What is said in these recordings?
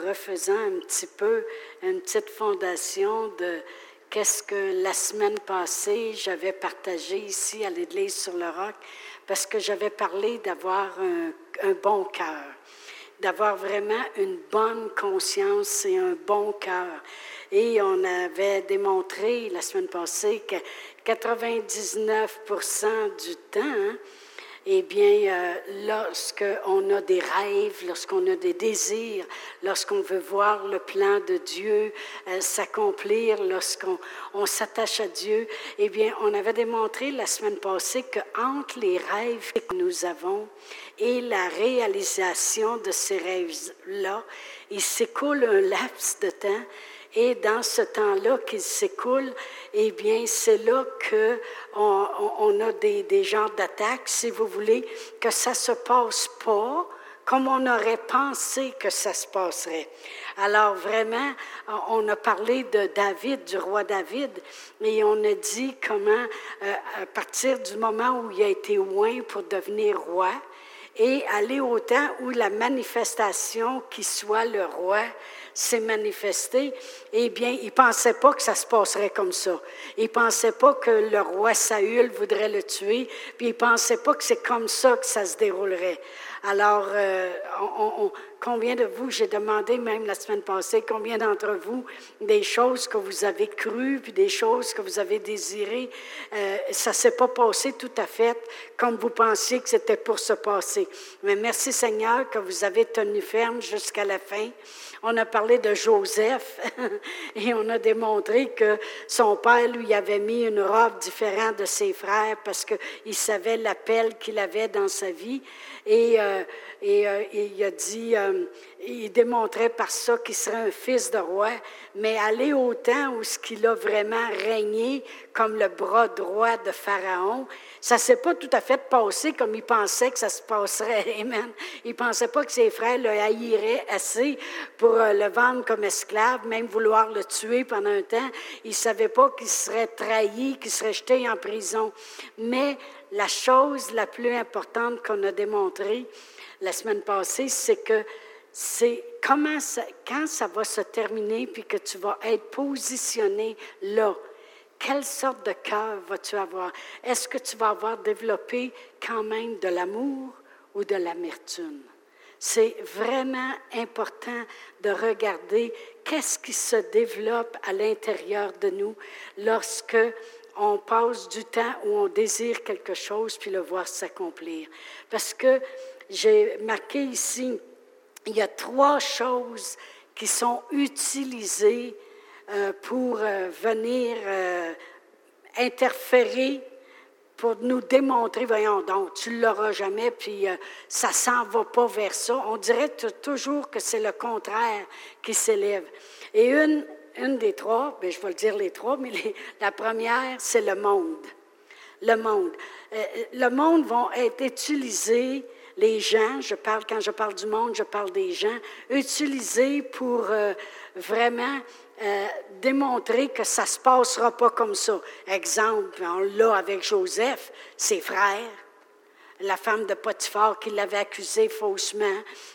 refaisant un petit peu une petite fondation de qu'est-ce que la semaine passée j'avais partagé ici à l'Église sur le roc, parce que j'avais parlé d'avoir un, bon cœur, d'avoir vraiment une bonne conscience et un bon cœur. Et on avait démontré la semaine passée que 99% du temps, hein, eh bien, euh, lorsqu'on a des rêves, lorsqu'on a des désirs, lorsqu'on veut voir le plan de Dieu euh, s'accomplir, lorsqu'on on, s'attache à Dieu, eh bien, on avait démontré la semaine passée que entre les rêves que nous avons et la réalisation de ces rêves-là, il s'écoule un laps de temps et dans ce temps-là qui s'écoule, eh bien, c'est là qu'on on, a des, genres d'attaques, si vous voulez, que ça se passe pas comme on aurait pensé que ça se passerait. Alors vraiment, on a parlé de David, du roi David, et on a dit comment, euh, à partir du moment où il a été loin pour devenir roi, et aller au temps où la manifestation qui soit le roi s'est manifestée, eh bien, il ne pensait pas que ça se passerait comme ça. Il ne pensait pas que le roi Saül voudrait le tuer, puis il ne pensait pas que c'est comme ça que ça se déroulerait. Alors, euh, on, combien de vous, j'ai demandé même la semaine passée, combien d'entre vous, des choses que vous avez crues, puis des choses que vous avez désirées, euh, ça ne s'est pas passé tout à fait comme vous pensiez que c'était pour se passer. Mais merci Seigneur que vous avez tenu ferme jusqu'à la fin. On a parlé de Joseph et on a démontré que son père lui avait mis une robe différente de ses frères parce qu'il savait l'appel qu'il avait dans sa vie. Et, euh, et, euh, il a dit, il démontrait par ça qu'il serait un fils de roi, mais aller au temps où ce qu'il a vraiment régné comme le bras droit de Pharaon, ça s'est pas tout à fait passé comme il pensait que ça se passerait. Amen. Il pensait pas que ses frères le haïraient assez pour le vendre comme esclave, même vouloir le tuer pendant un temps. Il savait pas qu'il serait trahi, qu'il serait jeté en prison. Mais la chose la plus importante qu'on a démontrée la semaine passée, c'est que c'est comment quand ça va se terminer, puis que tu vas être positionné là. Quelle sorte de cœur vas-tu avoir? Est-ce que tu vas avoir développé quand même de l'amour ou de l'amertume? C'est vraiment important de regarder qu'est-ce qui se développe à l'intérieur de nous lorsque on passe du temps où on désire quelque chose puis le voir s'accomplir. Parce que j'ai marqué ici, il y a trois choses qui sont utilisées euh, pour euh, venir euh, interférer pour nous démontrer, voyons donc, tu ne l'auras jamais, puis ça s'en va pas vers ça. On dirait toujours que c'est le contraire qui s'élève. Et une, une des trois, bien, je vais le dire les trois, mais la première, c'est le monde. Le monde. Euh, le monde va être utilisé, les gens, je parle, quand je parle du monde, je parle des gens, utilisés pour euh, vraiment euh, démontrer que ça ne se passera pas comme ça. Exemple, on l'a avec Joseph, ses frères la femme de Potiphar qui l'avait accusé faussement,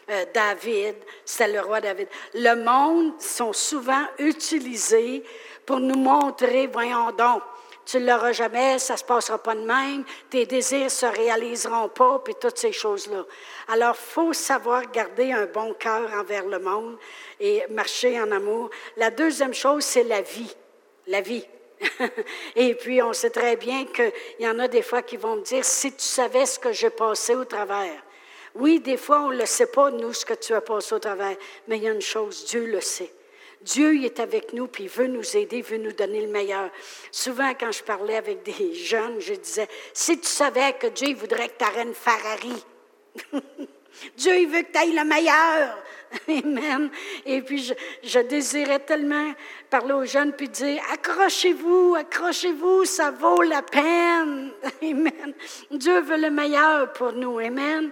euh, David, c'était le roi David. Le monde sont souvent utilisés pour nous montrer, voyons donc, tu ne l'auras jamais, ça ne se passera pas de même, tes désirs ne se réaliseront pas, puis toutes ces choses-là. Alors, faut savoir garder un bon cœur envers le monde et marcher en amour. La deuxième chose, c'est la vie. La vie. Et puis, on sait très bien qu'il y en a des fois qui vont me dire, si tu savais ce que j'ai passé au travers. Oui, des fois, on ne le sait pas, nous, ce que tu as passé au travers, mais il y a une chose, Dieu le sait. Dieu il est avec nous, puis il veut nous aider, il veut nous donner le meilleur. Souvent, quand je parlais avec des jeunes, je disais, si tu savais que Dieu voudrait que tu une Ferrari, Dieu il veut que tu ailles le meilleur. Amen. Et puis, je, désirais tellement parler aux jeunes puis dire accrochez-vous, accrochez-vous, ça vaut la peine. Amen. Dieu veut le meilleur pour nous. Amen.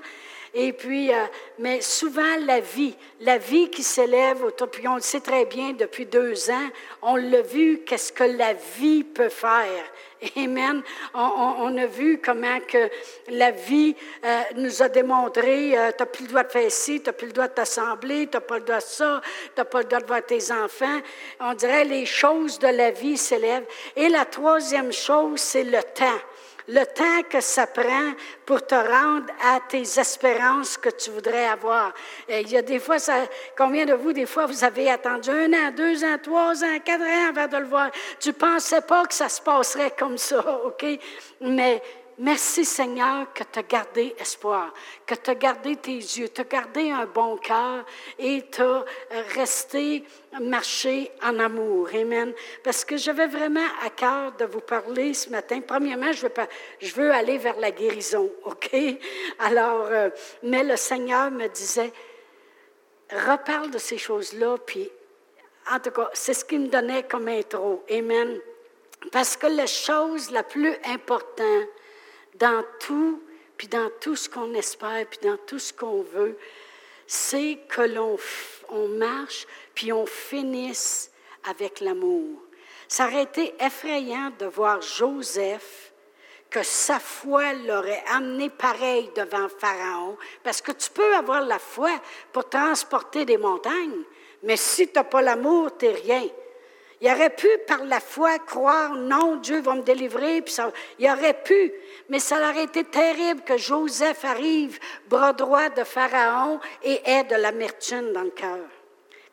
Et puis, euh, mais souvent la vie, la vie qui s'élève, puis on le sait très bien depuis deux ans, on l'a vu, qu'est-ce que la vie peut faire. Amen. On, a vu comment que la vie euh, nous a démontré, euh, tu plus le droit de faire ci, tu plus le droit de t'assembler, tu pas le droit de ça, tu pas le droit de voir tes enfants. On dirait les choses de la vie s'élèvent. Et la troisième chose, c'est le temps le temps que ça prend pour te rendre à tes espérances que tu voudrais avoir. Et il y a des fois, ça, combien de vous, des fois, vous avez attendu un an, deux ans, trois ans, quatre ans avant de le voir? Tu ne pensais pas que ça se passerait comme ça, OK? Mais Merci Seigneur que tu as gardé espoir, que tu as gardé tes yeux, tu as gardé un bon cœur et tu as resté marcher en amour. Amen. Parce que j'avais vraiment à cœur de vous parler ce matin. Premièrement, je veux, pas, je veux aller vers la guérison, OK? Alors, euh, mais le Seigneur me disait, reparle de ces choses-là, puis en tout cas, c'est ce qu'il me donnait comme intro. Amen. Parce que la chose la plus importante, dans tout, puis dans tout ce qu'on espère, puis dans tout ce qu'on veut, c'est que l'on on marche, puis on finisse avec l'amour. Ça aurait été effrayant de voir Joseph, que sa foi l'aurait amené pareil devant Pharaon, parce que tu peux avoir la foi pour transporter des montagnes, mais si tu n'as pas l'amour, tu n'es rien. Il aurait pu, par la foi, croire, non, Dieu va me délivrer, il aurait pu, mais ça aurait été terrible que Joseph arrive, bras droit de Pharaon, et ait de l'amertume dans le cœur.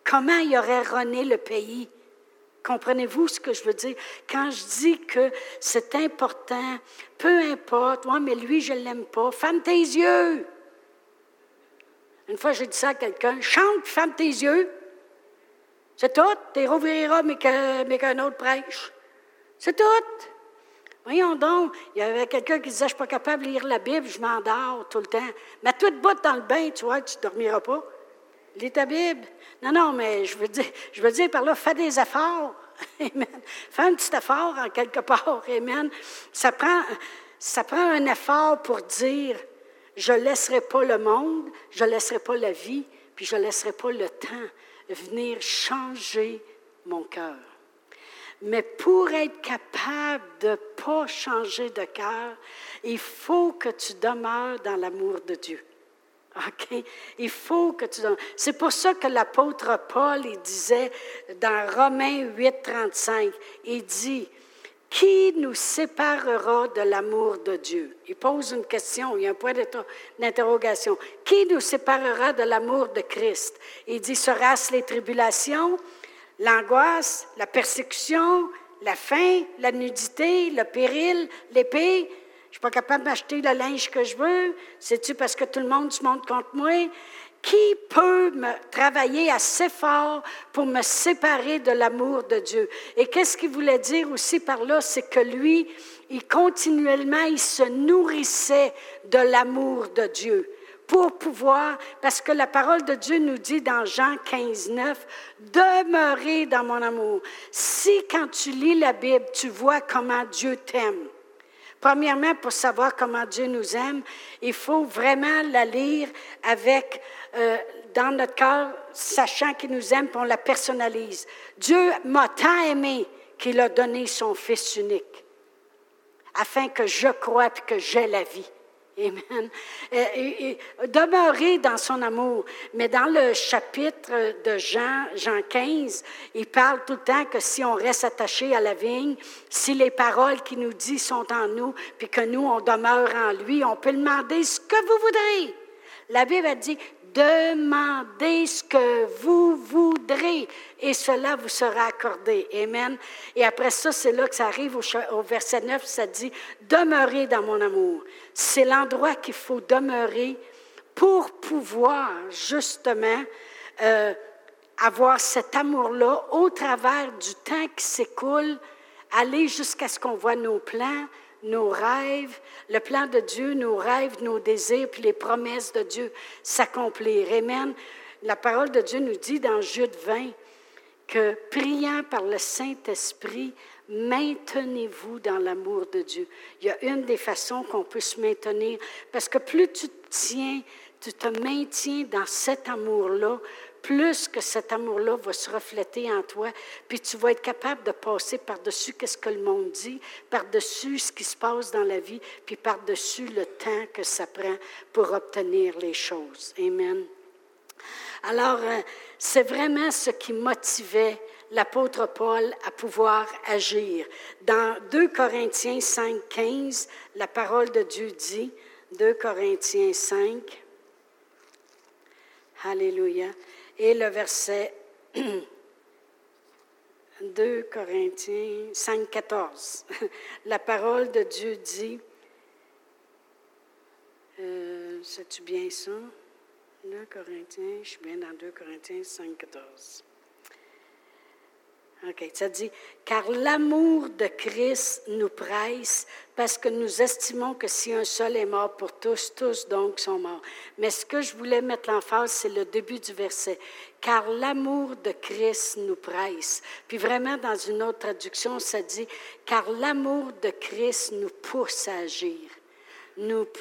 Comment il aurait rené le pays? Comprenez-vous ce que je veux dire? Quand je dis que c'est important, peu importe, moi, mais lui, je ne l'aime pas, ferme tes yeux. Une fois, j'ai dit ça à quelqu'un, chante, ferme tes yeux. C'est tout. Tu rouvriras, mais qu'un autre prêche. C'est tout. Voyons donc, il y avait quelqu'un qui disait, je ne suis pas capable de lire la Bible, je m'endors tout le temps. Mais toi, botte dans le bain, tu vois, tu ne dormiras pas. Lis ta Bible. Non, non, mais je veux dire, je veux dire par là, fais des efforts. Amen. Fais un petit effort en quelque part. Amen. Ça prend, ça prend un effort pour dire, je ne laisserai pas le monde, je ne laisserai pas la vie, puis je ne laisserai pas le temps venir changer mon cœur. Mais pour être capable de ne pas changer de cœur, il faut que tu demeures dans l'amour de Dieu. OK? Il faut que tu... C'est pour ça que l'apôtre Paul, il disait dans Romains 8, 35, il dit, qui nous séparera de l'amour de Dieu? Il pose une question, il y a un point d'interrogation. Qui nous séparera de l'amour de Christ? Il dit, sera-ce les tribulations, l'angoisse, la persécution, la faim, la nudité, le péril, l'épée? Je ne suis pas capable d'acheter le linge que je veux. C'est-tu parce que tout le monde se monte contre moi? Qui peut me travailler assez fort pour me séparer de l'amour de Dieu? Et qu'est-ce qu'il voulait dire aussi par là? C'est que lui, il continuellement, il se nourrissait de l'amour de Dieu pour pouvoir, parce que la parole de Dieu nous dit dans Jean 15, 9, demeurer dans mon amour. Si quand tu lis la Bible, tu vois comment Dieu t'aime, Premièrement, pour savoir comment Dieu nous aime, il faut vraiment la lire avec, euh, dans notre cœur, sachant qu'il nous aime, puis on la personnalise. Dieu m'a tant aimé qu'il a donné son Fils unique, afin que je croie et que j'ai la vie. Amen. Et, demeurer dans son amour. Mais dans le chapitre de Jean, Jean 15, il parle tout le temps que si on reste attaché à la vigne, si les paroles qu'il nous dit sont en nous, puis que nous, on demeure en lui, on peut demander ce que vous voudrez. La Bible a dit, demandez ce que vous voudrez et cela vous sera accordé. Amen. Et après ça, c'est là que ça arrive au, verset 9, ça dit, demeurez dans mon amour. C'est l'endroit qu'il faut demeurer pour pouvoir justement euh, avoir cet amour-là au travers du temps qui s'écoule, aller jusqu'à ce qu'on voit nos plans, nos rêves, le plan de Dieu, nos rêves, nos désirs, puis les promesses de Dieu s'accomplir. Amen. La parole de Dieu nous dit dans Jude 20 que priant par le Saint-Esprit, maintenez-vous dans l'amour de Dieu. Il y a une des façons qu'on peut se maintenir, parce que plus tu te tiens tu te maintiens dans cet amour-là, plus que cet amour-là va se refléter en toi, puis tu vas être capable de passer par-dessus ce que le monde dit, par-dessus ce qui se passe dans la vie, puis par-dessus le temps que ça prend pour obtenir les choses. Amen. Alors, euh, c'est vraiment ce qui motivait l'apôtre Paul à pouvoir agir. Dans 2 Corinthiens 5, 15, la parole de Dieu dit, 2 Corinthiens 5, Alléluia, et le verset 2 Corinthiens 5, 14, la parole de Dieu dit, euh, sais-tu bien ça? 2 Corinthiens, je suis bien dans 2 Corinthiens 5, 14. OK, ça dit, car l'amour de Christ nous presse parce que nous estimons que si un seul est mort pour tous, tous donc sont morts. Mais ce que je voulais mettre l'emphase, c'est le début du verset. Car l'amour de Christ nous presse. Puis vraiment, dans une autre traduction, ça dit, car l'amour de Christ nous pousse à agir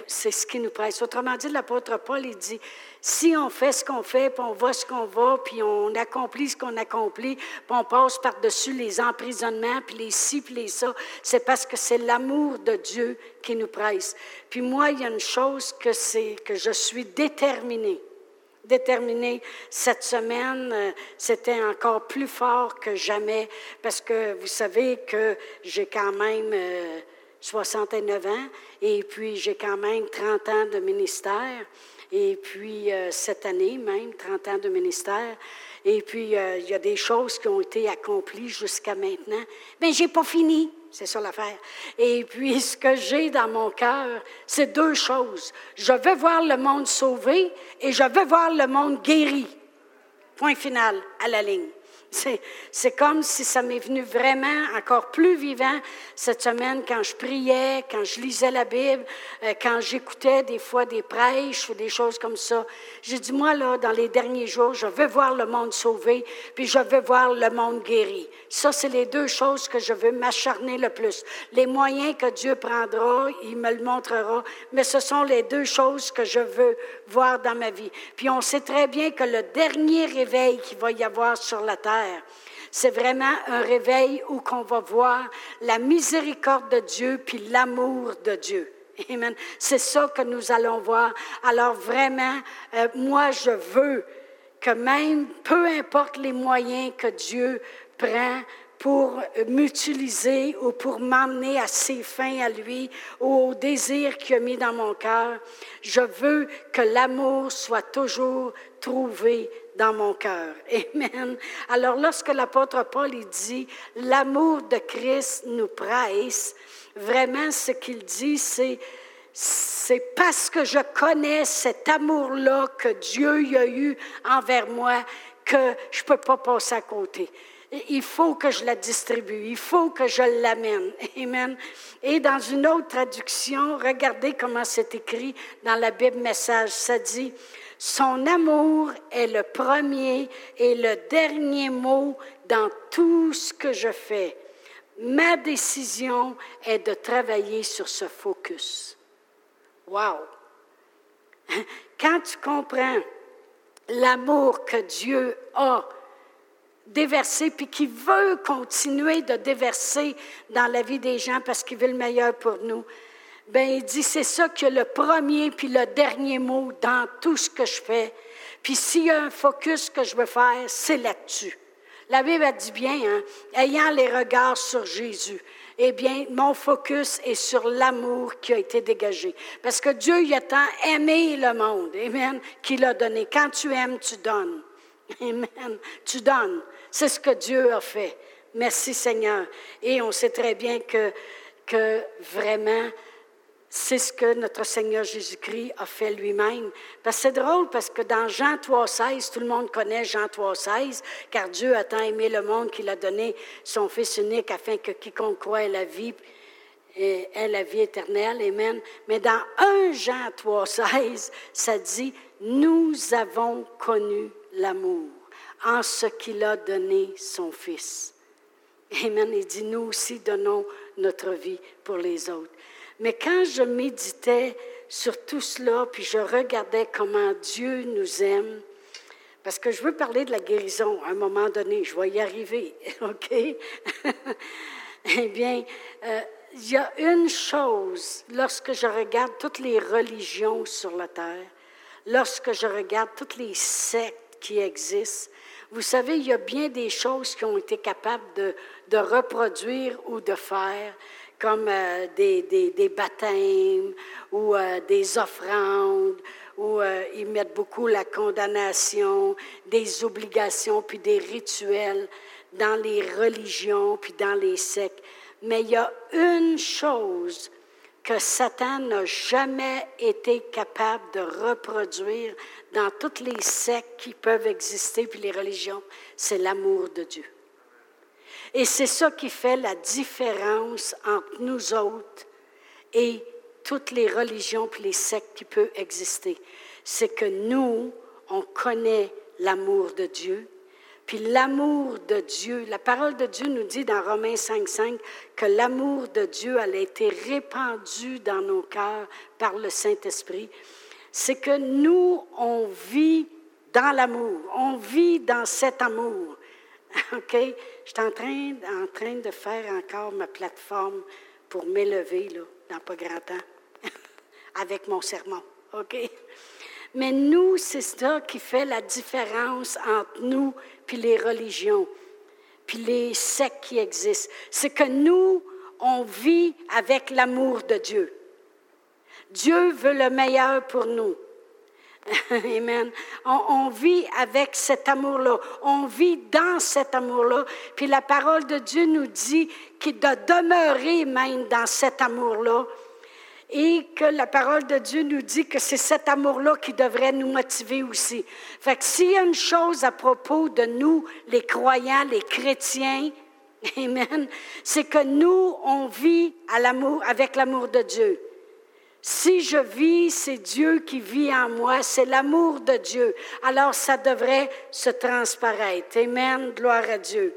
c'est ce qui nous presse. Autrement dit, l'apôtre Paul, il dit, si on fait ce qu'on fait, puis on va ce qu'on va, puis on accomplit ce qu'on accomplit, puis on passe par-dessus les emprisonnements, puis les ci, puis les ça, c'est parce que c'est l'amour de Dieu qui nous presse. Puis moi, il y a une chose que c'est que je suis déterminée déterminée cette semaine, euh, c'était encore plus fort que jamais parce que vous savez que j'ai quand même euh, 69 ans, et puis j'ai quand même 30 ans de ministère, et puis euh, cette année même, 30 ans de ministère, et puis euh, il y a des choses qui ont été accomplies jusqu'à maintenant. Mais j'ai pas fini, c'est ça l'affaire. Et puis ce que j'ai dans mon cœur, c'est deux choses. Je veux voir le monde sauvé et je veux voir le monde guéri. Point final à la ligne. C'est comme si ça m'est venu vraiment encore plus vivant cette semaine quand je priais, quand je lisais la Bible, euh, quand j'écoutais des fois des prêches ou des choses comme ça. J'ai dit, moi, là, dans les derniers jours, je veux voir le monde sauvé, puis je veux voir le monde guéri. Ça, c'est les deux choses que je veux m'acharner le plus. Les moyens que Dieu prendra, il me le montrera, mais ce sont les deux choses que je veux voir dans ma vie. Puis on sait très bien que le dernier réveil qu'il va y avoir sur la terre, c'est vraiment un réveil où qu'on va voir la miséricorde de Dieu puis l'amour de Dieu. Amen. C'est ça que nous allons voir. Alors vraiment, euh, moi, je veux que même, peu importe les moyens que Dieu prend pour m'utiliser ou pour m'emmener à ses fins à lui ou au désir qu'il a mis dans mon cœur, je veux que l'amour soit toujours trouvé dans mon cœur. Amen. Alors lorsque l'apôtre Paul dit l'amour de Christ nous presse, vraiment ce qu'il dit c'est c'est parce que je connais cet amour-là que Dieu y a eu envers moi que je ne peux pas passer à côté. Il faut que je la distribue, il faut que je l'amène. Amen. Et dans une autre traduction, regardez comment c'est écrit dans la Bible Message. Ça dit, son amour est le premier et le dernier mot dans tout ce que je fais. Ma décision est de travailler sur ce focus. Wow! Quand tu comprends l'amour que Dieu a déversé, puis qui veut continuer de déverser dans la vie des gens parce qu'il veut le meilleur pour nous, ben il dit, c'est ça que le premier puis le dernier mot dans tout ce que je fais. Puis s'il y a un focus que je veux faire, c'est là-dessus. La Bible a dit bien, hein, ayant les regards sur Jésus, eh bien, mon focus est sur l'amour qui a été dégagé. Parce que Dieu, il a tant aimé le monde, Amen, qu'il a donné. Quand tu aimes, tu donnes. Amen. Tu donnes. C'est ce que Dieu a fait. Merci Seigneur. Et on sait très bien que, que vraiment, c'est ce que notre Seigneur Jésus-Christ a fait lui-même. Parce que c'est drôle parce que dans Jean 3,16, tout le monde connaît Jean 3,16, car Dieu a tant aimé le monde qu'il a donné son Fils unique afin que quiconque croit ait la vie ait la vie éternelle. Amen. Mais dans 1 Jean 3,16, ça dit Nous avons connu l'amour en ce qu'il a donné son Fils. Amen. Il dit Nous aussi donnons notre vie pour les autres. Mais quand je méditais sur tout cela, puis je regardais comment Dieu nous aime. Parce que je veux parler de la guérison à un moment donné, je vais y arriver, OK? eh bien, euh, il y a une chose, lorsque je regarde toutes les religions sur la terre, lorsque je regarde toutes les sectes qui existent, vous savez, il y a bien des choses qui ont été capables de, de reproduire ou de faire, comme euh, des, des, des, baptêmes ou euh, des offrandes, où euh, ils mettent beaucoup la condamnation, des obligations, puis des rituels dans les religions, puis dans les sectes. Mais il y a une chose que Satan n'a jamais été capable de reproduire dans toutes les sectes qui peuvent exister, puis les religions, c'est l'amour de Dieu. Et c'est ça qui fait la différence entre nous autres et toutes les religions puis les sectes qui peuvent exister. C'est que nous, on connaît l'amour de Dieu. Puis l'amour de Dieu, la parole de Dieu nous dit dans Romains 5.5 que l'amour de Dieu a été répandu dans nos cœurs par le Saint-Esprit. C'est que nous, on vit dans l'amour, on vit dans cet amour. OK? Je suis en train, en train de faire encore ma plateforme pour m'élever, là, dans pas grand temps, avec mon sermon. OK? Mais nous, c'est ça qui fait la différence entre nous puis les religions, puis les sectes qui existent. C'est que nous, on vit avec l'amour de Dieu. Dieu veut le meilleur pour nous. Amen. On, vit avec cet amour-là. On vit dans cet amour-là. Puis la parole de Dieu nous dit qu'il doit demeurer même dans cet amour-là. Et que la parole de Dieu nous dit que c'est cet amour-là qui devrait nous motiver aussi. Fait que s'il y a une chose à propos de nous, les croyants, les chrétiens, Amen, c'est que nous, on vit à l'amour, avec l'amour de Dieu. Si je vis, c'est Dieu qui vit en moi, c'est l'amour de Dieu. Alors ça devrait se transparaître. Amen, gloire à Dieu.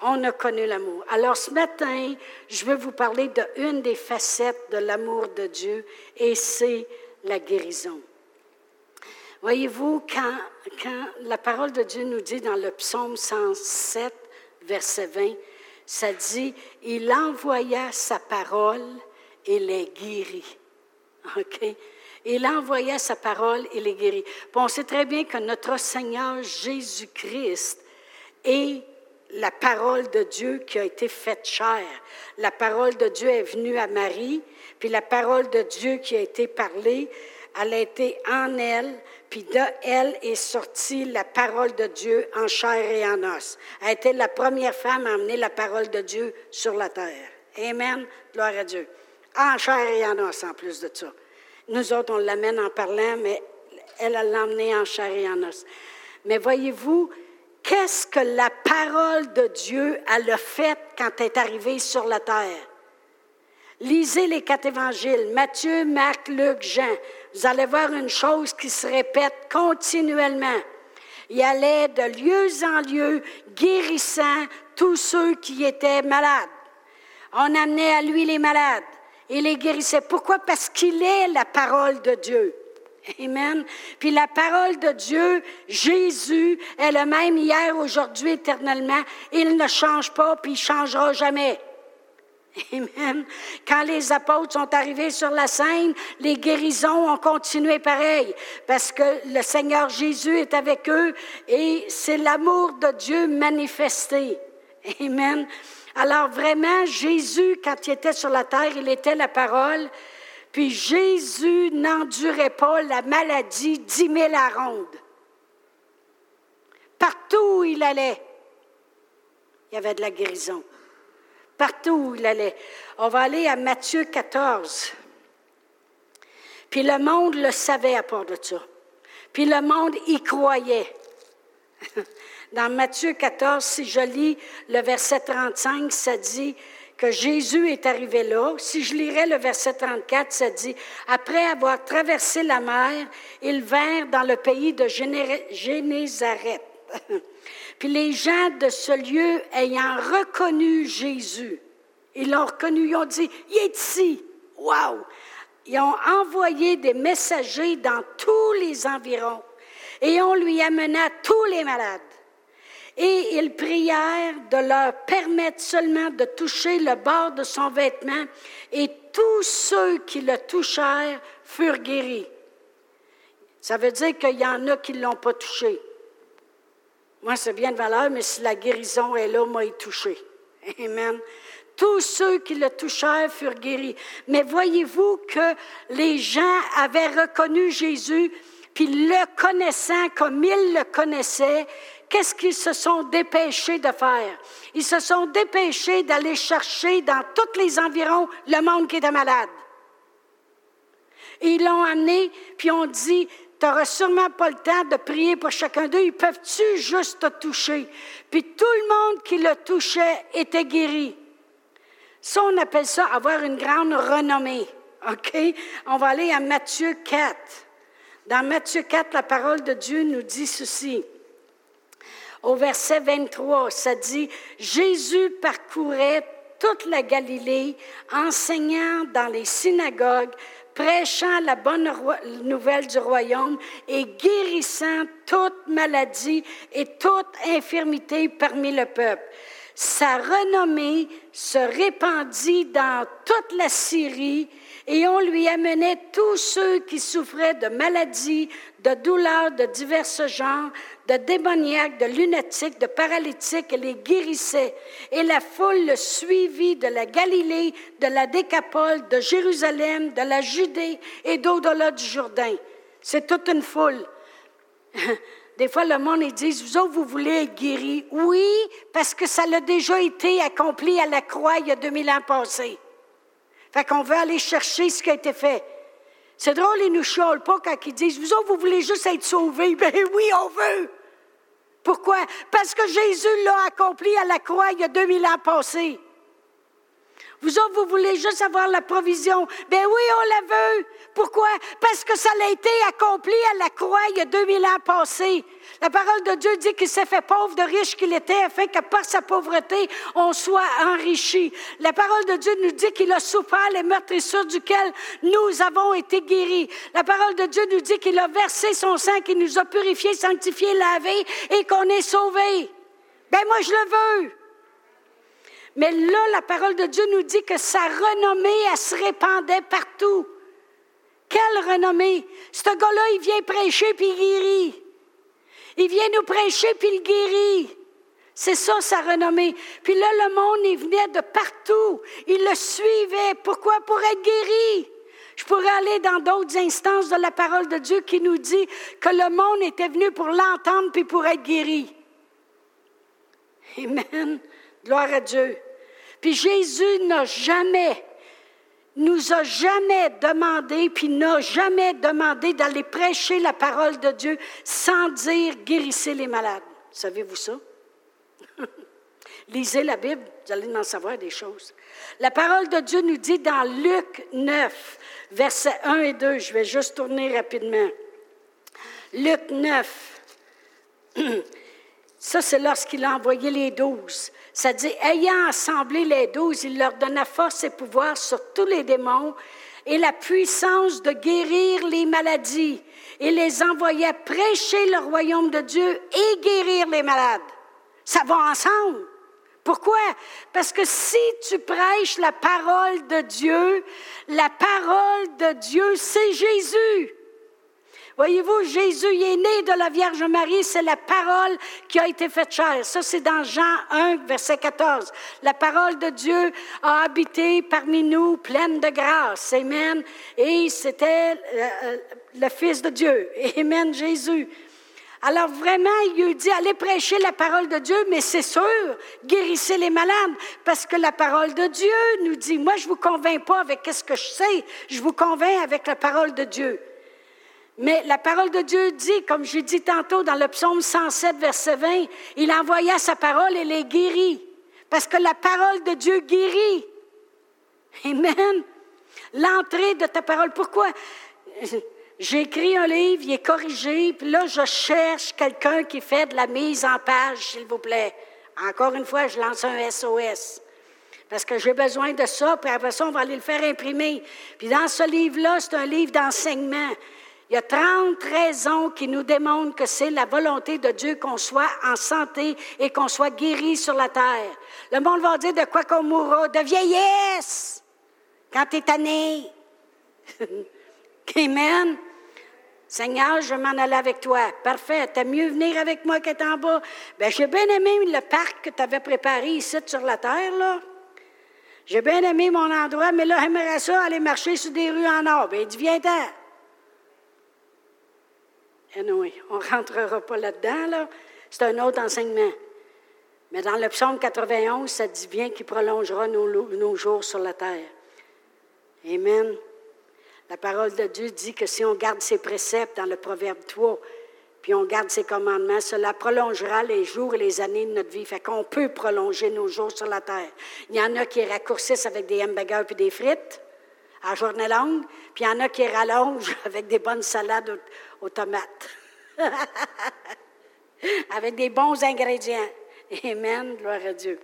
On a connu l'amour. Alors ce matin, je veux vous parler d'une des facettes de l'amour de Dieu et c'est la guérison. Voyez-vous, quand, quand la parole de Dieu nous dit dans le psaume 107, verset 20, ça dit, il envoya sa parole et les guérit. OK? Il envoya sa parole et les guérit. on sait très bien que notre Seigneur Jésus-Christ est la parole de Dieu qui a été faite chair. La parole de Dieu est venue à Marie, puis la parole de Dieu qui a été parlée, elle a été en elle, puis de elle est sortie la parole de Dieu en chair et en os. Elle a été la première femme à amener la parole de Dieu sur la terre. Amen. Gloire à Dieu en chair et en os en plus de ça. Nous autres, on l'amène en parlant, mais elle, l'a emmené en chair et en os. Mais voyez-vous, qu'est-ce que la parole de Dieu a fait quand elle est arrivée sur la terre? Lisez les quatre évangiles, Matthieu, Marc, Luc, Jean. Vous allez voir une chose qui se répète continuellement. Il allait de lieu en lieu, guérissant tous ceux qui étaient malades. On amenait à lui les malades il les guérissait. Pourquoi? Parce qu'il est la parole de Dieu. Amen. Puis la parole de Dieu, Jésus, est le même hier, aujourd'hui, éternellement. Il ne change pas, puis il changera jamais. Amen. Quand les apôtres sont arrivés sur la scène, les guérisons ont continué pareil, parce que le Seigneur Jésus est avec eux et c'est l'amour de Dieu manifesté. Amen. Alors vraiment, Jésus, quand il était sur la terre, il était la parole. Puis Jésus n'endurait pas la maladie dix mille à. Partout où il allait, il y avait de la guérison. Partout où il allait. On va aller à Matthieu 14. Puis le monde le savait à part de ça. Puis le monde y croyait. Dans Matthieu 14, si je lis le verset 35, ça dit que Jésus est arrivé là. Si je lirais le verset 34, ça dit, après avoir traversé la mer, ils vinrent dans le pays de Génézareth. Puis les gens de ce lieu ayant reconnu Jésus, ils l'ont reconnu, ils ont dit, il est ici. Wow! ils ont envoyé des messagers dans tous les environs et on lui amena tous les malades. Et ils prièrent de leur permettre seulement de toucher le bord de son vêtement, et tous ceux qui le touchèrent furent guéris. Ça veut dire qu'il y en a qui ne l'ont pas touché. Moi, c'est bien de valeur, mais si la guérison est là, moi, il touché. Amen. Tous ceux qui le touchèrent furent guéris. Mais voyez-vous que les gens avaient reconnu Jésus, puis le connaissant comme ils le connaissaient, qu'est-ce qu'ils se sont dépêchés de faire? Ils se sont dépêchés d'aller chercher dans tous les environs le monde qui était malade. ils l'ont amené, puis on dit, tu n'auras sûrement pas le temps de prier pour chacun d'eux. Ils peuvent-tu juste te toucher? Puis tout le monde qui le touchait était guéri. Ça, on appelle ça avoir une grande renommée. OK? On va aller à Matthieu 4. Dans Matthieu 4, la parole de Dieu nous dit ceci. Au verset 23, ça dit, Jésus parcourait toute la Galilée, enseignant dans les synagogues, prêchant la bonne nouvelle du royaume et guérissant toute maladie et toute infirmité parmi le peuple. Sa renommée se répandit dans toute la Syrie et on lui amenait tous ceux qui souffraient de maladies, de douleurs de divers genres, de démoniaques, de lunatiques, de paralytiques, et les guérissait. Et la foule le suivit de la Galilée, de la Décapole, de Jérusalem, de la Judée et d'au-delà du Jourdain. C'est toute une foule. Des fois, le monde, ils disent, vous autres, vous voulez être guéris. Oui, parce que ça l'a déjà été accompli à la croix il y a 2000 ans passés. Fait qu'on veut aller chercher ce qui a été fait. C'est drôle, ils nous chiolent pas quand ils disent, vous autres, vous voulez juste être sauvés. Ben oui, on veut. Pourquoi? Parce que Jésus l'a accompli à la croix il y a 2000 ans passés. Vous autres, vous voulez juste avoir la provision. Ben oui, on la veut. Pourquoi? Parce que ça a été accompli à la croix il y a 2000 ans passés. La parole de Dieu dit qu'il s'est fait pauvre de riche qu'il était afin que par sa pauvreté, on soit enrichi. La parole de Dieu nous dit qu'il a souffert les meurtrissures duquel nous avons été guéris. La parole de Dieu nous dit qu'il a versé son sang, qu'il nous a purifiés, sanctifiés, lavés et qu'on est sauvés. Ben moi, je le veux. Mais là, la parole de Dieu nous dit que sa renommée, elle se répandait partout. Quelle renommée! Ce gars-là, il vient prêcher puis il guérit. Il vient nous prêcher puis il guérit. C'est ça sa renommée. Puis là, le monde, il venait de partout. Il le suivait. Pourquoi? Pour être guéri. Je pourrais aller dans d'autres instances de la parole de Dieu qui nous dit que le monde était venu pour l'entendre puis pour être guéri. Amen. Gloire à Dieu. Puis Jésus n'a jamais, nous a jamais demandé, puis n'a jamais demandé d'aller prêcher la parole de Dieu sans dire guérissez les malades. Savez-vous ça? Lisez la Bible, vous allez en savoir des choses. La parole de Dieu nous dit dans Luc 9, versets 1 et 2, je vais juste tourner rapidement. Luc 9, ça c'est lorsqu'il a envoyé les douze. Ça dit, ayant assemblé les douze, il leur donna force et pouvoir sur tous les démons et la puissance de guérir les maladies et les envoya prêcher le royaume de Dieu et guérir les malades. Ça va ensemble. Pourquoi? Parce que si tu prêches la parole de Dieu, la parole de Dieu, c'est Jésus. Voyez-vous, Jésus est né de la Vierge Marie, c'est la parole qui a été faite chair. Ça, c'est dans Jean 1, verset 14. La parole de Dieu a habité parmi nous, pleine de grâce. Amen. Et c'était euh, le Fils de Dieu. Amen, Jésus. Alors vraiment, il lui dit, allez prêcher la parole de Dieu, mais c'est sûr, guérissez les malades, parce que la parole de Dieu nous dit, moi je vous convainc pas avec ce que je sais, je vous convainc avec la parole de Dieu. Mais la parole de Dieu dit, comme j'ai dit tantôt dans le psaume 107, verset 20, il envoya sa parole et les guérit. Parce que la parole de Dieu guérit. Amen. L'entrée de ta parole. Pourquoi? J'ai écrit un livre, il est corrigé, puis là, je cherche quelqu'un qui fait de la mise en page, s'il vous plaît. Encore une fois, je lance un SOS. Parce que j'ai besoin de ça, puis après ça, on va aller le faire imprimer. Puis dans ce livre-là, c'est un livre d'enseignement. Il y a 30 raisons qui nous démontrent que c'est la volonté de Dieu qu'on soit en santé et qu'on soit guéri sur la terre. Le monde va dire de quoi qu'on mourra, de vieillesse, quand tu es tanné. Amen. Seigneur, je m'en aller avec toi. Parfait. T'as mieux venir avec moi qu'être en bas. Ben, j'ai bien aimé le parc que tu avais préparé ici sur la terre, là. J'ai bien aimé mon endroit, mais là, j'aimerais ça aller marcher sur des rues en or. Ben, dit, viens-t'en. Oui, on ne rentrera pas là-dedans, là. C'est un autre enseignement. Mais dans le psaume 91, ça dit bien qu'il prolongera nos, nos jours sur la terre. Amen. La parole de Dieu dit que si on garde ses préceptes dans le Proverbe 3, puis on garde ses commandements, cela prolongera les jours et les années de notre vie. Fait qu'on peut prolonger nos jours sur la terre. Il y en a qui raccourcissent avec des hamburgers puis des frites à journée longue, puis il y en a qui rallongent avec des bonnes salades aux, tomates. avec des bons ingrédients. Amen, gloire à Dieu.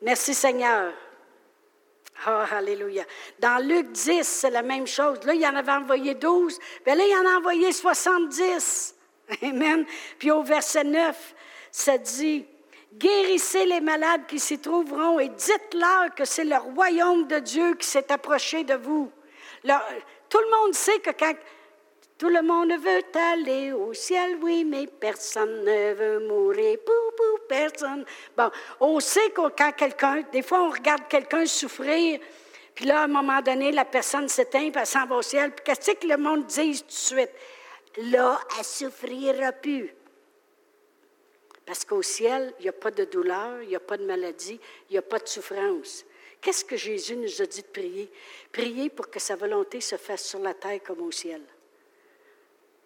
Merci Seigneur. Oh, Alléluia. Dans Luc 10, c'est la même chose. Là, il en avait envoyé 12. Bien là, il en a envoyé 70. Amen. Puis au verset 9, ça dit, Guérissez les malades qui s'y trouveront et dites-leur que c'est le royaume de Dieu qui s'est approché de vous. tout le monde sait que quand tout le monde veut aller au ciel, oui, mais personne ne veut mourir. Pou, pou, personne. Bon, on sait que quand quelqu'un, des fois, on regarde quelqu'un souffrir, puis là, à un moment donné, la personne s'éteint, puis elle s'en va au ciel. Puis qu'est-ce que le monde dit tout de suite? Là, elle souffrira plus. Parce qu'au ciel, il n'y a pas de douleur, il n'y a pas de maladie, il n'y a pas de souffrance. Qu'est-ce que Jésus nous a dit de prier? Prier pour que sa volonté se fasse sur la terre comme au ciel.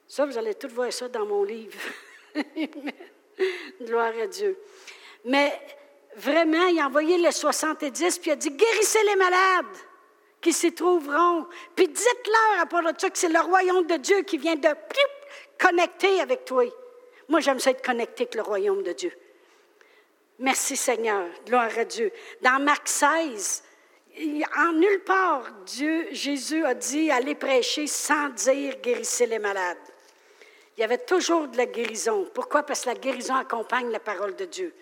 Ça, vous allez tout voir ça dans mon livre. Gloire à Dieu. Mais vraiment, il a envoyé les 70, puis il a dit Guérissez les malades qui s'y trouveront. Puis dites-leur à part de ça que c'est le royaume de Dieu qui vient de connecter avec toi. Moi, j'aime ça être connecté avec le royaume de Dieu. Merci Seigneur. Gloire à Dieu. Dans Marc 16, en nulle part, Dieu, Jésus a dit allez prêcher sans dire guérissez les malades il y avait toujours de la guérison. Pourquoi? Parce que la guérison accompagne la parole de Dieu.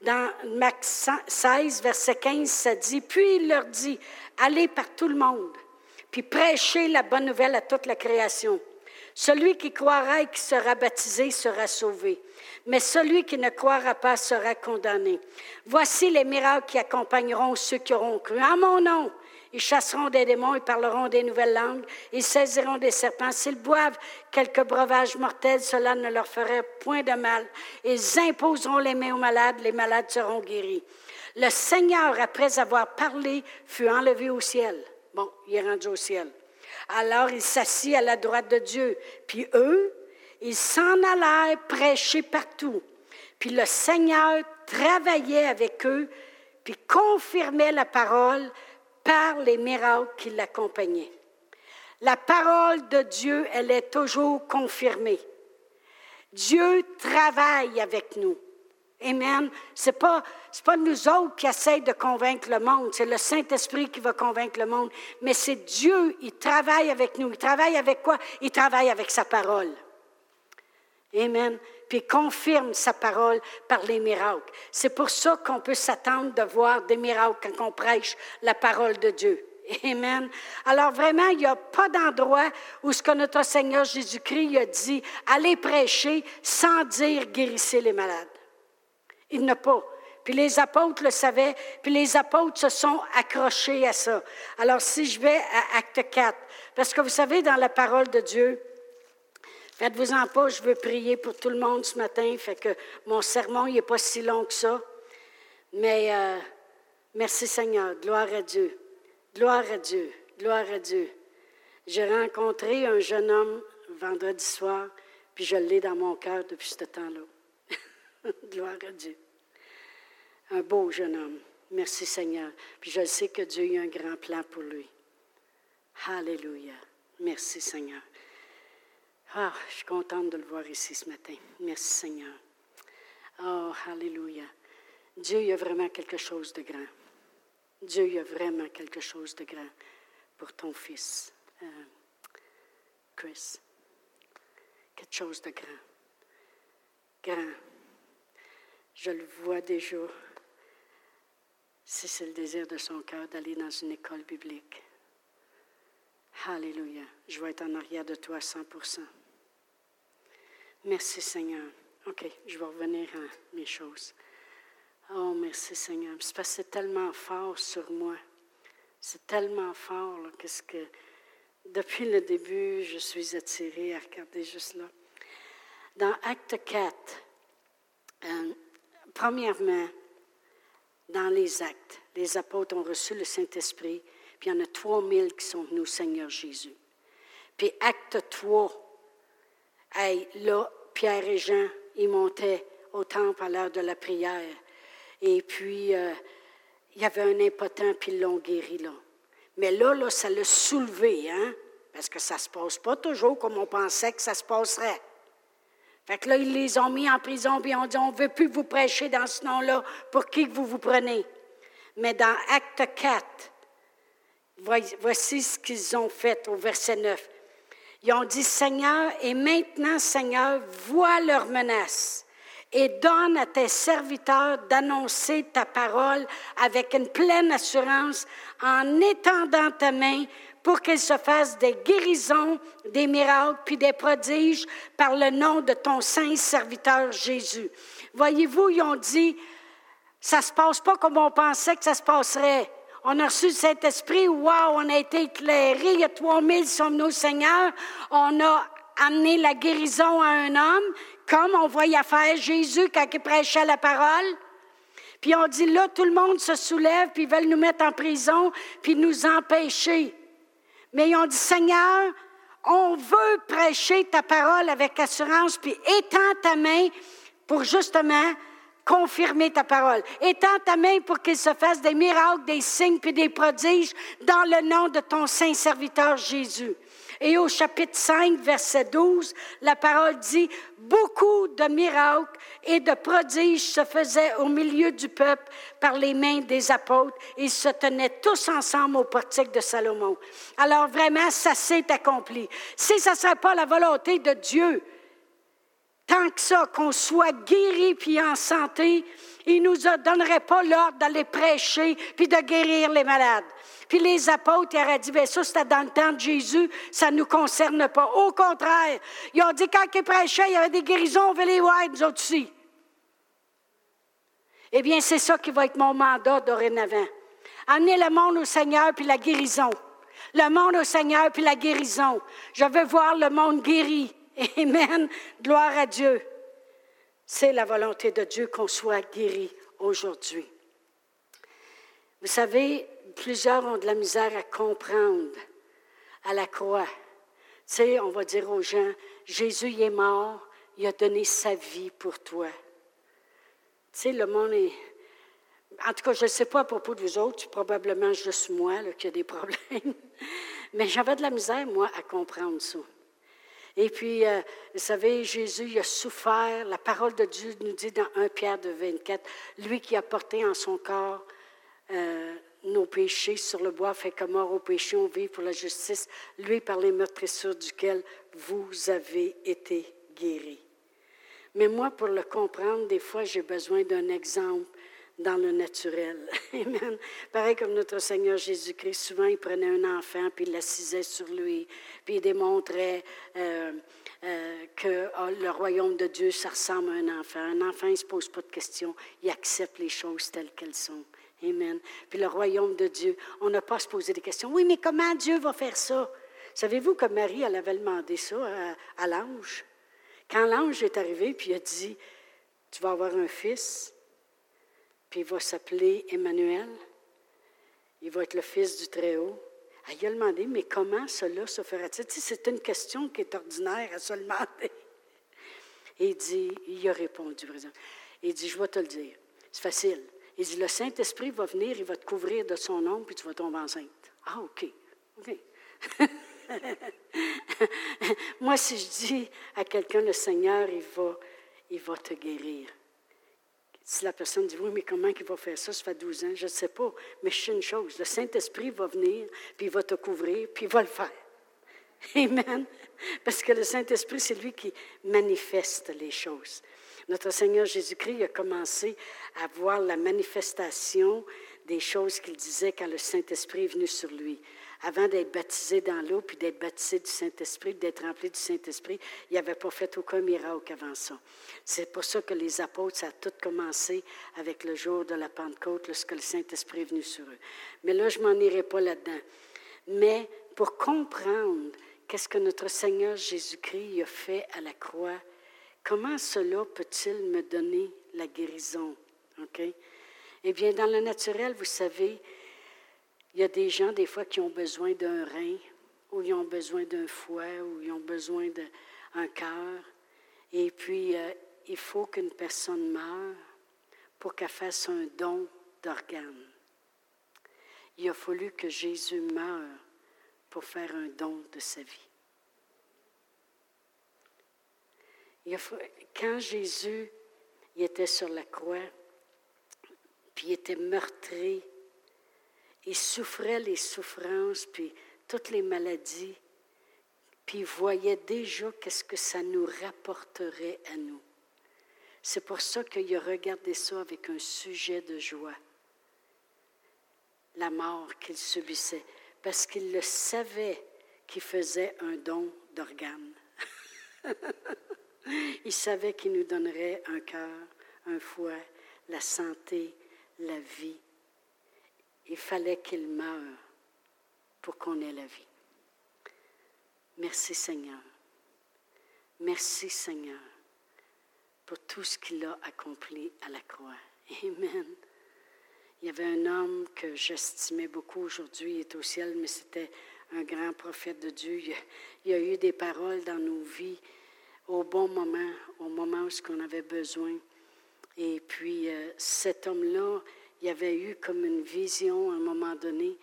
Dans Marc 16, verset 15, ça dit, puis il leur dit, allez par tout le monde, puis prêchez la bonne nouvelle à toute la création. Celui qui croira et qui sera baptisé sera sauvé, mais celui qui ne croira pas sera condamné. Voici les miracles qui accompagneront ceux qui auront cru. En mon nom, ils chasseront des démons, ils parleront des nouvelles langues, ils saisiront des serpents. S'ils boivent quelques breuvages mortels, cela ne leur ferait point de mal. Ils imposeront les mains aux malades, les malades seront guéris. Le Seigneur, après avoir parlé, fut enlevé au ciel. Bon, il est rendu au ciel. Alors il s'assit à la droite de Dieu. Puis eux, ils s'en allèrent prêcher partout. Puis le Seigneur travaillait avec eux, puis confirmait la parole par les miracles qui l'accompagnaient. La parole de Dieu, elle est toujours confirmée. Dieu travaille avec nous. Amen. Ce n'est pas, pas nous autres qui essayent de convaincre le monde, c'est le Saint-Esprit qui va convaincre le monde, mais c'est Dieu, il travaille avec nous. Il travaille avec quoi? Il travaille avec sa parole. Amen. Puis confirme sa parole par les miracles. C'est pour ça qu'on peut s'attendre de voir des miracles quand on prêche la parole de Dieu. Amen. Alors vraiment, il n'y a pas d'endroit où ce que notre Seigneur Jésus-Christ a dit, allez prêcher sans dire guérissez les malades. Il n'a pas. Puis les apôtres le savaient, puis les apôtres se sont accrochés à ça. Alors si je vais à Acte 4, parce que vous savez, dans la parole de Dieu, Faites-vous-en pas, je veux prier pour tout le monde ce matin, fait que mon sermon n'est pas si long que ça. Mais euh, merci Seigneur, gloire à Dieu, gloire à Dieu, gloire à Dieu. J'ai rencontré un jeune homme vendredi soir, puis je l'ai dans mon cœur depuis ce temps-là. gloire à Dieu. Un beau jeune homme. Merci Seigneur. Puis je sais que Dieu a un grand plan pour lui. Alléluia. Merci Seigneur. Ah, je suis contente de le voir ici ce matin. Merci Seigneur. Oh, Alléluia. Dieu, il y a vraiment quelque chose de grand. Dieu, il y a vraiment quelque chose de grand pour ton fils, euh, Chris. Quelque chose de grand. Grand. Je le vois déjà. Si c'est le désir de son cœur d'aller dans une école biblique. Alléluia. Je vais être en arrière de toi à 100 Merci Seigneur. OK, je vais revenir à mes choses. Oh, merci Seigneur. C'est parce c'est tellement fort sur moi. C'est tellement fort. Qu'est-ce que. Depuis le début, je suis attirée à regarder juste là. Dans Acte 4, euh, premièrement, dans les actes, les apôtres ont reçu le Saint-Esprit, puis il y en a 3000 qui sont venus au Seigneur Jésus. Puis acte 3, hey, là, Pierre et Jean, ils montaient au temple à l'heure de la prière. Et puis, euh, il y avait un impotent, puis ils l'ont guéri là. Mais là, là, ça l'a soulevé, hein? Parce que ça ne se passe pas toujours comme on pensait que ça se passerait. Fait que là, ils les ont mis en prison, puis ont dit, on ne veut plus vous prêcher dans ce nom-là, pour qui vous vous prenez? Mais dans Acte 4, voici ce qu'ils ont fait au verset 9. Ils ont dit, Seigneur, et maintenant, Seigneur, vois leurs menaces et donne à tes serviteurs d'annoncer ta parole avec une pleine assurance en étendant ta main pour qu'ils se fassent des guérisons, des miracles, puis des prodiges par le nom de ton saint serviteur Jésus. Voyez-vous, ils ont dit, ça ne se passe pas comme on pensait que ça se passerait. On a reçu le Saint-Esprit, wow, on a été éclairés, il y a 3000 qui sont venus Seigneur. On a amené la guérison à un homme comme on voyait faire Jésus quand il prêchait la parole. Puis on dit là, tout le monde se soulève, puis ils veulent nous mettre en prison, puis nous empêcher. Mais ils ont dit, Seigneur, on veut prêcher ta parole avec assurance, puis étends ta main pour justement confirmer ta parole. Étends ta main pour qu'il se fasse des miracles, des signes, puis des prodiges dans le nom de ton saint serviteur Jésus. Et au chapitre 5, verset 12, la parole dit, beaucoup de miracles et de prodiges se faisaient au milieu du peuple par les mains des apôtres. Ils se tenaient tous ensemble au portique de Salomon. Alors vraiment, ça s'est accompli. Si ça ne serait pas la volonté de Dieu, tant que ça, qu'on soit guéri puis en santé, il ne nous donnerait pas l'ordre d'aller prêcher puis de guérir les malades. Puis les apôtres, ils auraient dit, bien ça, c'était dans le temps de Jésus, ça ne nous concerne pas. Au contraire, ils ont dit, quand ils prêchaient, il y avait des guérisons, on veut les voir, nous autres aussi. Eh bien, c'est ça qui va être mon mandat dorénavant. Amener le monde au Seigneur, puis la guérison. Le monde au Seigneur, puis la guérison. Je veux voir le monde guéri. Amen. Gloire à Dieu. C'est la volonté de Dieu qu'on soit guéri aujourd'hui. Vous savez, plusieurs ont de la misère à comprendre à la croix. Tu sais, on va dire aux gens, Jésus est mort, il a donné sa vie pour toi. Tu sais, le monde est... En tout cas, je ne sais pas à propos de vous autres, probablement juste moi qui a des problèmes. Mais j'avais de la misère, moi, à comprendre ça. Et puis, euh, vous savez, Jésus a souffert. La parole de Dieu nous dit dans 1 Pierre de 24, lui qui a porté en son corps euh, nos péchés sur le bois, fait que mort au péché, on vit pour la justice, lui par les meurtrissures duquel vous avez été guéris. Mais moi, pour le comprendre, des fois, j'ai besoin d'un exemple dans le naturel. Amen. Pareil comme notre Seigneur Jésus-Christ, souvent il prenait un enfant, puis il l'assisait sur lui, puis il démontrait euh, euh, que oh, le royaume de Dieu, ça ressemble à un enfant. Un enfant, il ne se pose pas de questions, il accepte les choses telles qu'elles sont. Amen. Puis le royaume de Dieu, on n'a pas à se poser des questions. Oui, mais comment Dieu va faire ça? Savez-vous que Marie, elle avait demandé ça à, l'ange? Quand l'ange est arrivé, puis il a dit, tu vas avoir un fils, puis il va s'appeler Emmanuel, il va être le fils du Très-Haut. Elle a demandé, mais comment cela se fera-t-il? c'est une question qui est ordinaire à se demander. Et il dit, il a répondu, par exemple. Il dit, je vais te le dire. C'est facile. Il dit, le Saint-Esprit va venir, il va te couvrir de son nom, puis tu vas tomber enceinte. Ah, OK. OK. Moi, si je dis à quelqu'un, le Seigneur, il va, il va te guérir. Si la personne dit, oui, mais comment il va faire ça? Ça fait 12 ans, je ne sais pas. Mais je sais une chose, le Saint-Esprit va venir, puis il va te couvrir, puis il va le faire. Amen. Parce que le Saint-Esprit, c'est lui qui manifeste les choses. Notre Seigneur Jésus-Christ a commencé à voir la manifestation des choses qu'il disait quand le Saint-Esprit est venu sur lui avant d'être baptisé dans l'eau, puis d'être baptisé du Saint-Esprit, d'être rempli du Saint-Esprit, il n'avait pas fait aucun miracle avant ça. C'est pour ça que les apôtres, ça a tout commencé avec le jour de la Pentecôte, lorsque le Saint-Esprit est venu sur eux. Mais là, je m'en irai pas là-dedans. Mais pour comprendre qu'est-ce que notre Seigneur Jésus-Christ a fait à la croix, comment cela peut-il me donner la guérison? OK? Eh bien, dans le naturel, vous savez, il y a des gens, des fois, qui ont besoin d'un rein, ou ils ont besoin d'un foie, ou ils ont besoin d'un cœur. Et puis, euh, il faut qu'une personne meure pour qu'elle fasse un don d'organes. Il a fallu que Jésus meure pour faire un don de sa vie. quand Jésus il était sur la croix, puis il était meurtri, il souffrait les souffrances, puis toutes les maladies, puis voyait déjà qu'est-ce que ça nous rapporterait à nous. C'est pour ça qu'il a regardé ça avec un sujet de joie, la mort qu'il subissait, parce qu'il le savait qu'il faisait un don d'organes. il savait qu'il nous donnerait un cœur, un foie, la santé, la vie il fallait qu'il meure pour qu'on ait la vie. Merci Seigneur. Merci Seigneur pour tout ce qu'il a accompli à la croix. Amen. Il y avait un homme que j'estimais beaucoup aujourd'hui, il est au ciel, mais c'était un grand prophète de Dieu. Il y a, eu des paroles dans nos vies au bon moment, au moment où on avait besoin. Et puis euh, cet homme-là, il y avait eu comme une vision à un moment donné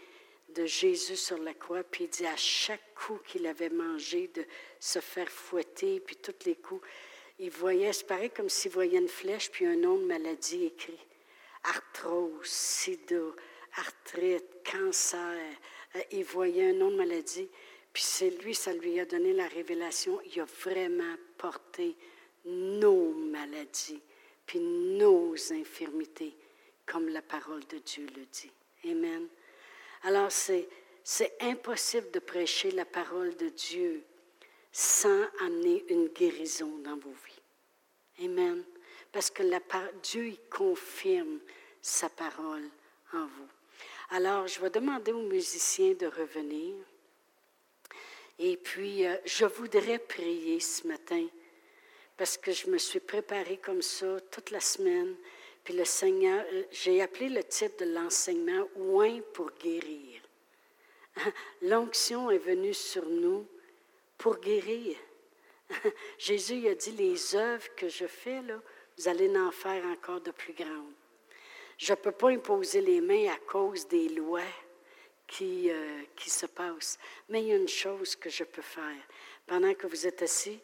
de Jésus sur la croix, puis il dit à chaque coup qu'il avait mangé, de se faire fouetter, puis tous les coups, il voyait, c'est pareil comme s'il voyait une flèche, puis un nom de maladie écrit. Arthrose, sida, arthrite, cancer. Euh, il voyait un nom de maladie, puis c'est lui, ça lui a donné la révélation. Il a vraiment porté nos maladies, puis nos infirmités comme la parole de Dieu le dit. Amen. Alors, c'est, c'est impossible de prêcher la parole de Dieu sans amener une guérison dans vos vies. Amen. Parce que Dieu il confirme sa parole en vous. Alors, je vais demander aux musiciens de revenir. Et puis, euh, je voudrais prier ce matin parce que je me suis préparée comme ça toute la semaine. Puis le Seigneur, euh, j'ai appelé le titre de l'enseignement Oin pour guérir. L'onction est venue sur nous pour guérir. Jésus a dit les œuvres que je fais là, vous allez en faire encore de plus grandes. Je ne peux pas imposer les mains à cause des lois qui, euh, qui se passent, mais il y a une chose que je peux faire. Pendant que vous êtes assis,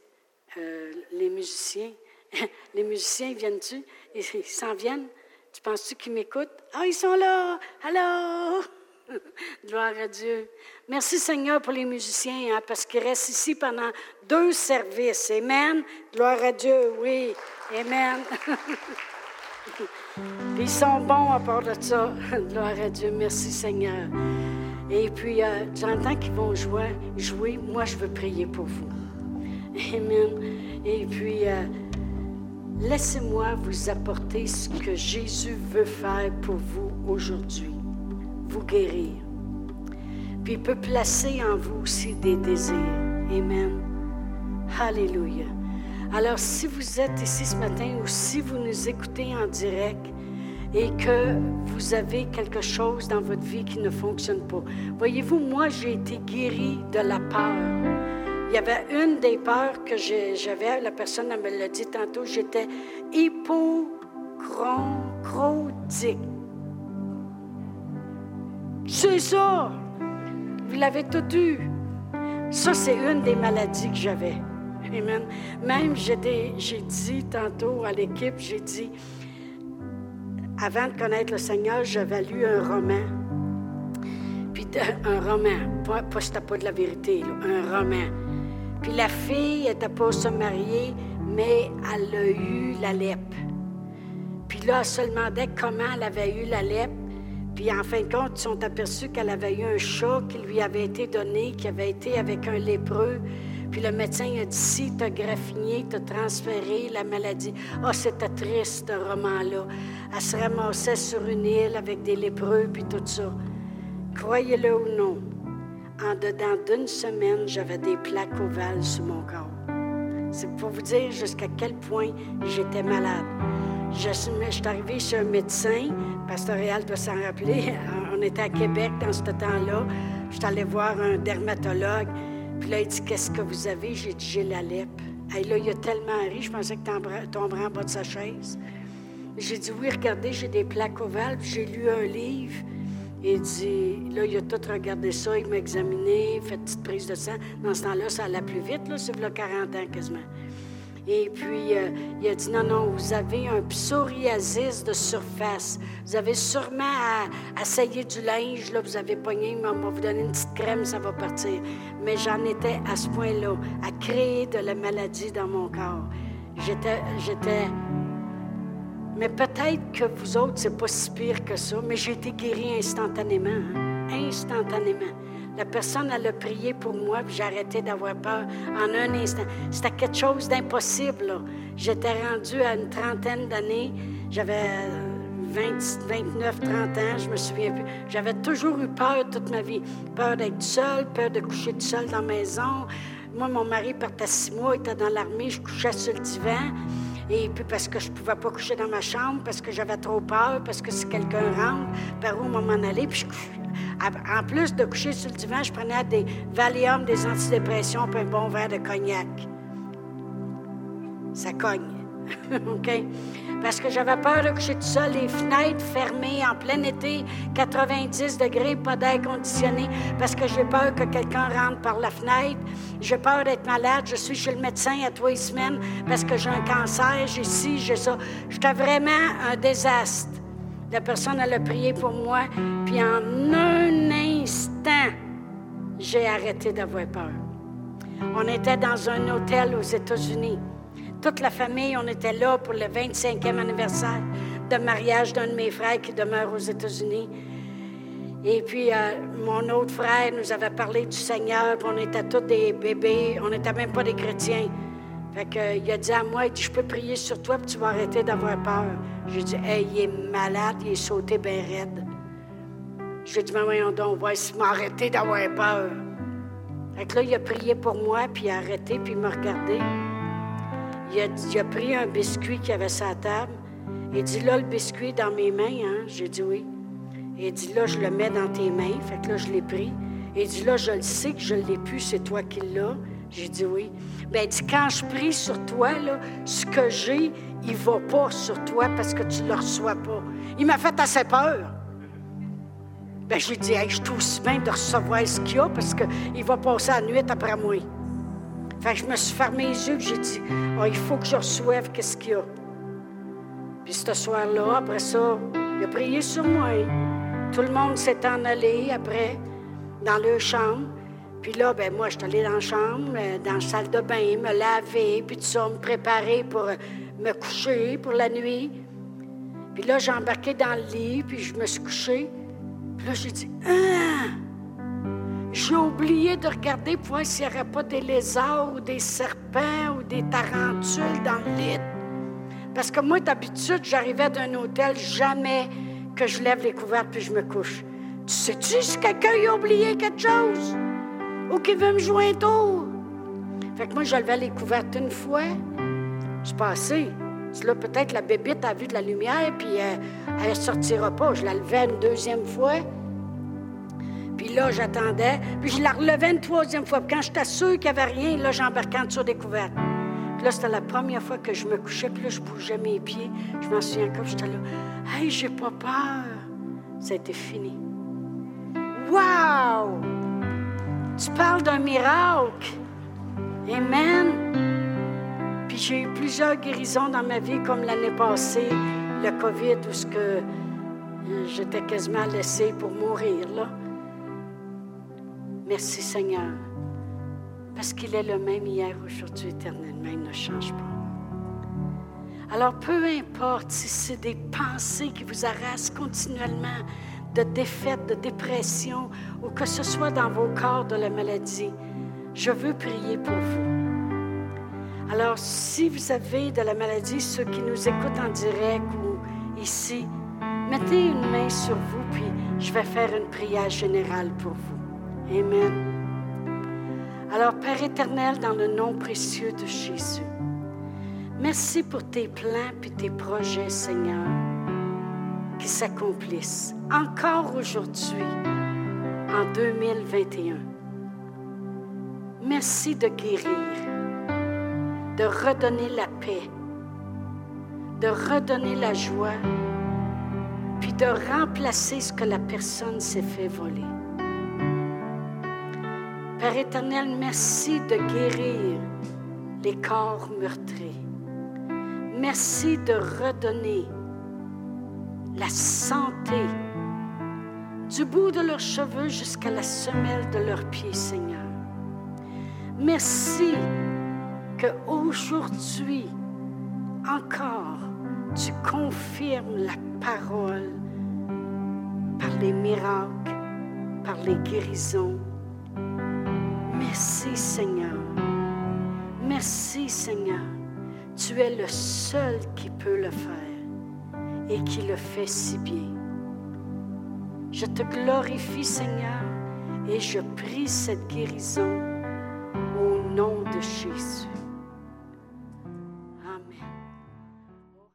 euh, les musiciens, les musiciens viennent-tu? Ils s'en viennent? Tu penses-tu qu'ils m'écoutent? Ah, ils sont là! Allô! Gloire à Dieu. Merci Seigneur pour les musiciens, hein, parce qu'ils restent ici pendant deux services. Amen. Gloire à Dieu, oui. Amen. ils sont bons à part de ça. Gloire à Dieu. Merci Seigneur. Et puis, euh, j'entends qu'ils vont jouer, jouer. Moi, je veux prier pour vous. Amen. Et puis, euh, Laissez-moi vous apporter ce que Jésus veut faire pour vous aujourd'hui, vous guérir. Puis il peut placer en vous aussi des désirs. Amen. Alléluia. Alors si vous êtes ici ce matin ou si vous nous écoutez en direct et que vous avez quelque chose dans votre vie qui ne fonctionne pas, voyez-vous, moi j'ai été guéri de la peur. Il y avait une des peurs que j'avais, la personne me l'a dit tantôt, j'étais hypochondriaque. C'est ça! Vous l'avez tout eu. Ça, c'est une des maladies que j'avais. Amen. Même, j'ai dit tantôt à l'équipe, j'ai dit, avant de connaître le Seigneur, j'avais lu un roman. Puis un roman, pas, pas de la vérité, un roman. Puis la fille n'était pas se marier, mais elle a eu la lèpre. Puis là, elle se demandait comment elle avait eu la lèpre. Puis en fin de compte, ils sont aperçus qu'elle avait eu un chat qui lui avait été donné, qui avait été avec un lépreux. Puis le médecin a dit si tu as graffiné, tu as transféré la maladie. Ah, oh, c'était triste, ce roman-là. Elle se ramassait sur une île avec des lépreux, puis tout ça. Croyez-le ou non, en dedans d'une semaine, j'avais des plaques ovales sur mon corps. C'est pour vous dire jusqu'à quel point j'étais malade. Je, suis arrivée chez un médecin, Pasteur Réal doit s'en rappeler. On était à Québec dans ce temps-là. Je suis allée voir un dermatologue. Puis là, il dit Qu'est-ce que vous avez? J'ai dit J'ai la lèpre. Et là, il a tellement ri, je pensais que tu tomberais en bas de sa chaise. J'ai dit Oui, regardez, j'ai des plaques ovales. J'ai lu un livre. Il dit Là, il a tout regardé ça, il m'a examiné, fait une petite prise de sang. Dans ce temps-là, ça allait plus vite, là, c'est là 40 ans quasiment. Et puis, euh, il a dit, non, non, vous avez un psoriasis de surface. Vous avez sûrement à, essayer du linge, là, vous avez pogné, on va vous donner une petite crème, ça va partir. Mais j'en étais à ce point-là, à créer de la maladie dans mon corps. J'étais, j'étais... Mais peut-être que vous autres, c'est pas si pire que ça, mais j'ai été guérie instantanément, hein, instantanément. La personne, elle a prié pour moi, puis j'ai arrêté d'avoir peur en un instant. C'était quelque chose d'impossible. J'étais rendue à une trentaine d'années. J'avais 29, 30 ans, je me souviens plus. J'avais toujours eu peur toute ma vie. Peur d'être seule, peur de coucher seule dans la maison. Moi, mon mari partait six mois, il était dans l'armée, je couchais sur le divan. Et puis parce que je ne pouvais pas coucher dans ma chambre, parce que j'avais trop peur, parce que si quelqu'un rentre, par où m'en aller, puis en plus de coucher sur le divan, je prenais des Valium, des antidépressions, puis un bon verre de cognac. Ça cogne. OK? Parce que j'avais peur de coucher tout seul, les fenêtres fermées en plein été, 90 degrés, pas d'air conditionné, parce que j'ai peur que quelqu'un rentre par la fenêtre. J'ai peur d'être malade. Je suis chez le médecin à trois semaines parce que j'ai un cancer, j'ai ci, j'ai ça. J'étais vraiment un désastre. La personne, elle a prié pour moi, puis en un instant, j'ai arrêté d'avoir peur. On était dans un hôtel aux États-Unis. Toute la famille, on était là pour le 25e anniversaire de mariage d'un de mes frères qui demeure aux États-Unis. Et puis, euh, mon autre frère nous avait parlé du Seigneur, puis on était tous des bébés, on n'était même pas des chrétiens. Fait que, il a dit à moi, il je peux prier sur toi, puis tu vas arrêter d'avoir peur. J'ai dit, hey, il est malade, il est sauté bien raide. J'ai dit, mais voyons donc, va m'a arrêté d'avoir peur. Fait que là, il a prié pour moi, puis il a arrêté, puis il m'a regardé. Il a, pris un biscuit qu'il avait sur la table. Il dit, là, le biscuit dans mes mains, hein? J'ai dit oui. Il dit, là, je le mets dans tes mains. Fait que là, je l'ai pris. Il dit, là, je le sais que je l'ai plus, c'est toi qui l'as. J'ai dit oui. Bien, il dit, quand je prie sur toi, là, ce que j'ai, il ne va pas sur toi parce que tu ne le reçois pas. Il m'a fait assez peur. Bien, j'ai dit, je suis aussi bien de recevoir ce qu'il y a parce qu'il va passer la nuit après moi. Fait que je me suis fermé les yeux j'ai dit, oh, il faut que je reçoive ce qu'il y a. Puis ce soir-là, après ça, il a prié sur moi. Tout le monde s'est en allé après dans leur chambre. Puis là, ben moi, je suis allée dans la chambre, euh, dans la salle de bain, me laver, puis tout ça, me préparer pour euh, me coucher pour la nuit. Puis là, j'ai embarqué dans le lit, puis je me suis couchée. Puis là, j'ai dit, ah! J'ai oublié de regarder pour voir s'il n'y aurait pas des lézards ou des serpents ou des tarentules dans le lit. Parce que moi, d'habitude, j'arrivais d'un hôtel, jamais que je lève les couvertes puis je me couche. Tu sais-tu si quelqu'un a oublié quelque chose? ou qui veut me jouer un tour? Fait que moi, je levais les couvertes une fois, je passais. Là, peut-être la bébite a vu de la lumière, puis euh, elle ne sortira pas. Je la levais une deuxième fois. Puis là, j'attendais. Puis je la relevais une troisième fois. Puis quand j'étais sûre qu'il n'y avait rien, là, j'embarquais en dessous des couvertes. Puis là, c'était la première fois que je me couchais. Puis là, je bougeais mes pieds. Je m'en souviens encore, j'étais là. Hey, j'ai pas peur. Ça a été fini. Wow! Tu parles d'un miracle. Amen. Puis j'ai eu plusieurs guérisons dans ma vie, comme l'année passée, le COVID où ce que j'étais quasiment laissée pour mourir là. Merci Seigneur, parce qu'il est le même hier, aujourd'hui, éternellement, il ne change pas. Alors peu importe si c'est des pensées qui vous harassent continuellement, de défaite, de dépression, ou que ce soit dans vos corps de la maladie, je veux prier pour vous. Alors, si vous avez de la maladie, ceux qui nous écoutent en direct ou ici, mettez une main sur vous, puis je vais faire une prière générale pour vous. Amen. Alors, Père éternel, dans le nom précieux de Jésus, merci pour tes plans et tes projets, Seigneur qui s'accomplissent encore aujourd'hui, en 2021. Merci de guérir, de redonner la paix, de redonner la joie, puis de remplacer ce que la personne s'est fait voler. Éternel, merci de guérir les corps meurtris. Merci de redonner la santé, du bout de leurs cheveux jusqu'à la semelle de leurs pieds, Seigneur. Merci que aujourd'hui encore tu confirmes la parole par les miracles, par les guérisons. Merci Seigneur. Merci Seigneur. Tu es le seul qui peut le faire et qui le fait si bien. Je te glorifie, Seigneur, et je prie cette guérison au nom de Jésus.